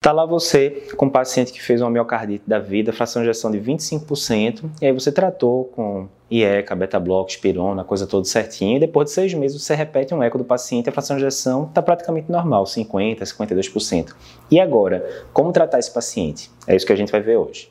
Tá lá você com um paciente que fez uma miocardite da vida, fração de ejeção de 25%, e aí você tratou com IECA, beta-bloco, espirona, coisa toda certinho, e depois de seis meses você repete um eco do paciente, a fração de ejeção está praticamente normal, 50%, 52%. E agora, como tratar esse paciente? É isso que a gente vai ver hoje.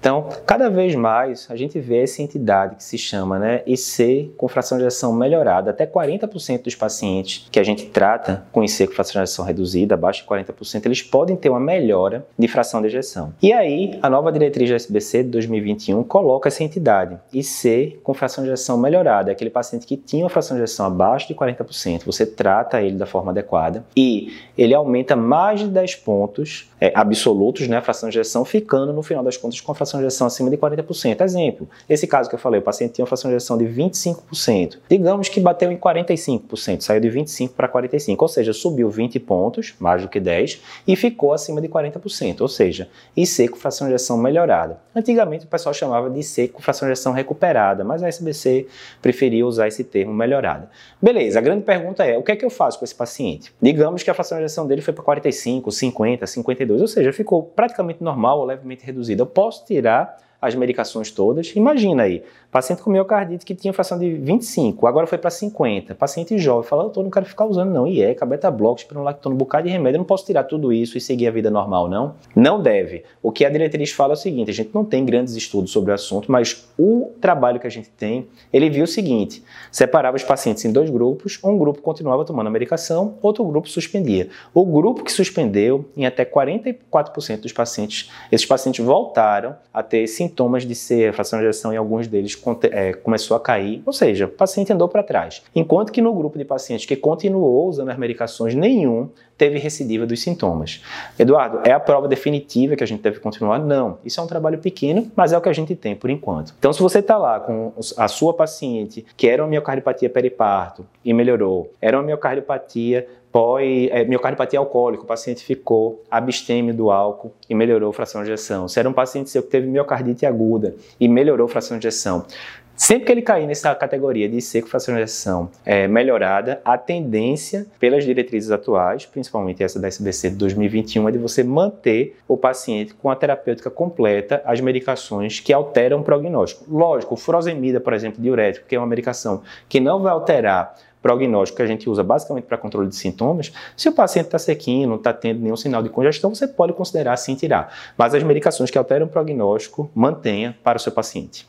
Então, cada vez mais a gente vê essa entidade que se chama né, IC com fração de ejeção melhorada. Até 40% dos pacientes que a gente trata com IC com fração de ejeção reduzida, abaixo de 40%, eles podem ter uma melhora de fração de ejeção. E aí, a nova diretriz da SBC de 2021 coloca essa entidade IC com fração de ejeção melhorada. Aquele paciente que tinha uma fração de ejeção abaixo de 40%, você trata ele da forma adequada e ele aumenta mais de 10 pontos é, absolutos, né, fração de ejeção, ficando no final das contas com a fração de ejeção acima de 40%. Exemplo, esse caso que eu falei, o paciente tinha uma fração de ejeção de 25%. Digamos que bateu em 45%, saiu de 25% para 45%, ou seja, subiu 20 pontos, mais do que 10, e ficou acima de 40%, ou seja, IC com fração de ejeção melhorada. Antigamente o pessoal chamava de IC com fração de ejeção recuperada, mas a SBC preferia usar esse termo melhorada. Beleza, a grande pergunta é, o que é que eu faço com esse paciente? Digamos que a fração de ejeção dele foi para 45, 50, 52, ou seja, ficou praticamente normal ou levemente reduzida. Eu posso tirar as medicações todas. Imagina aí, paciente com miocardite que tinha fração de 25, agora foi para 50. Paciente jovem, fala, eu não quero ficar usando não IECA, beta-bloco, espironolactona, um bocado de remédio, eu não posso tirar tudo isso e seguir a vida normal, não? Não deve. O que a diretriz fala é o seguinte, a gente não tem grandes estudos sobre o assunto, mas o trabalho que a gente tem, ele viu o seguinte, separava os pacientes em dois grupos, um grupo continuava tomando a medicação, outro grupo suspendia. O grupo que suspendeu, em até 44% dos pacientes, esses pacientes voltaram a ter sintomas de ser fração de ejeção em alguns deles é, começou a cair, ou seja, o paciente andou para trás. Enquanto que no grupo de pacientes que continuou usando as medicações, nenhum teve recidiva dos sintomas. Eduardo, é a prova definitiva que a gente deve continuar? Não. Isso é um trabalho pequeno, mas é o que a gente tem por enquanto. Então, se você está lá com a sua paciente que era uma miocardiopatia periparto e melhorou, era uma miocardiopatia pós, é, miocardiopatia alcoólica, o paciente ficou abstêmio do álcool e melhorou a fração de ejeção. Se era um paciente seu que teve miocardite aguda e melhorou a fração de ejeção, Sempre que ele cair nessa categoria de seco é, melhorada, a tendência, pelas diretrizes atuais, principalmente essa da SBC de 2021, é de você manter o paciente com a terapêutica completa, as medicações que alteram o prognóstico. Lógico, furosemida, por exemplo, diurético, que é uma medicação que não vai alterar prognóstico que a gente usa basicamente para controle de sintomas, se o paciente está sequinho, não está tendo nenhum sinal de congestão, você pode considerar sim tirar. Mas as medicações que alteram o prognóstico, mantenha para o seu paciente.